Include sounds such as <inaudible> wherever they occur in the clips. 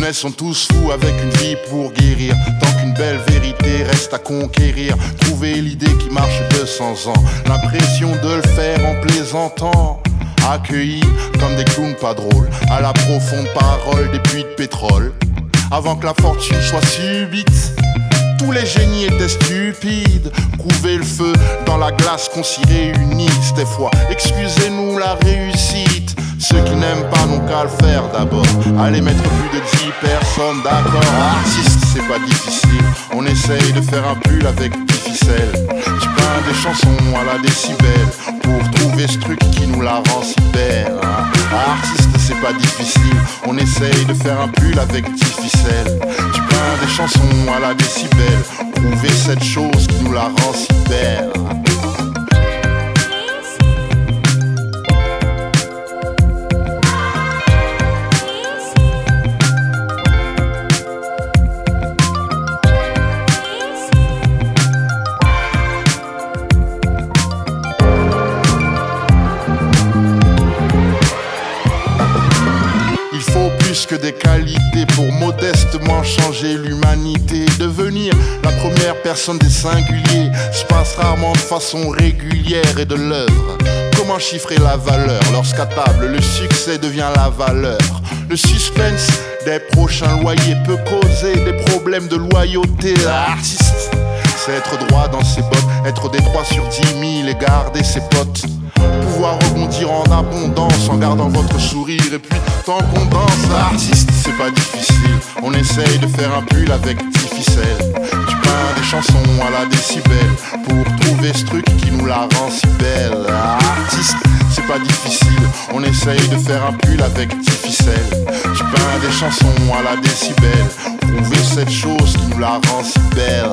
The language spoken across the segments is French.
Mais sont tous fous avec une vie pour guérir. Tant qu'une belle vérité reste à conquérir. Trouver l'idée qui marche 200 ans. L'impression de le faire en plaisantant. Accueillis comme des clowns pas drôles. À la profonde parole des puits de pétrole. Avant que la fortune soit subite. Tous les génies étaient stupides. Couver le feu dans la glace qu'on s'y réunisse des fois. Excusez-nous la réussite. Ceux qui n'aiment qu'à le faire d'abord. Allez mettre plus de 10 personnes d'accord. Artiste, c'est pas difficile. On essaye de faire un pull avec difficile. Tu peins des chansons à la décibel pour trouver ce truc qui nous la rend si belle. Artiste, c'est pas difficile. On essaye de faire un pull avec difficile. Tu peins des chansons à la décibel. Trouver cette chose qui nous la rend si belle. Que des qualités pour modestement changer l'humanité. Devenir la première personne des singuliers se passe rarement de façon régulière et de l'œuvre. Comment chiffrer la valeur lorsqu'à table le succès devient la valeur? Le suspense des prochains loyers peut causer des problèmes de loyauté. Artiste, c'est être droit dans ses bottes, être des 3 sur 10 000 et garder ses potes. Pouvoir rebondir en abondance en gardant votre sourire et puis danse, artiste, c'est pas difficile. On essaye de faire un pull avec difficile. Tu peins des chansons à la décibel pour trouver ce truc qui nous la rend si belle. Artiste, c'est pas difficile. On essaye de faire un pull avec difficile. Tu peins des chansons à la décibel. Trouver cette chose qui nous la rend si belle.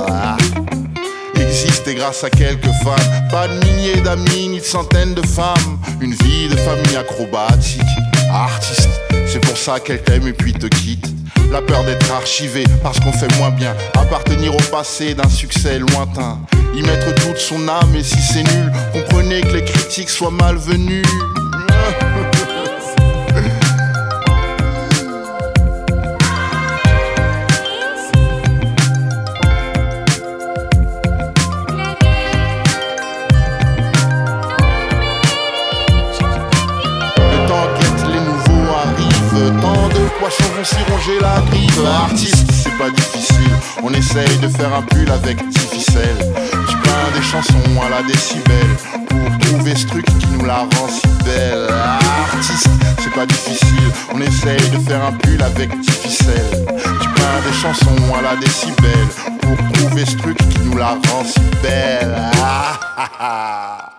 Existe et grâce à quelques fans. Pas de milliers d'amis ni de centaines de femmes. Une vie de famille acrobatique. Artiste, c'est pour ça qu'elle t'aime et puis te quitte. La peur d'être archivé parce qu'on fait moins bien. Appartenir au passé d'un succès lointain. Y mettre toute son âme et si c'est nul, comprenez que les critiques soient malvenues. Poissons vont s'y ronger la griffe. Artiste, c'est pas difficile. On essaye de faire un pull avec difficile. Tu peins des chansons à la décibel pour trouver ce truc qui nous la rend si belle. Artiste, c'est pas difficile. On essaye de faire un pull avec difficile. Tu peins des chansons à la décibel pour trouver ce truc qui nous la rend si belle. <laughs>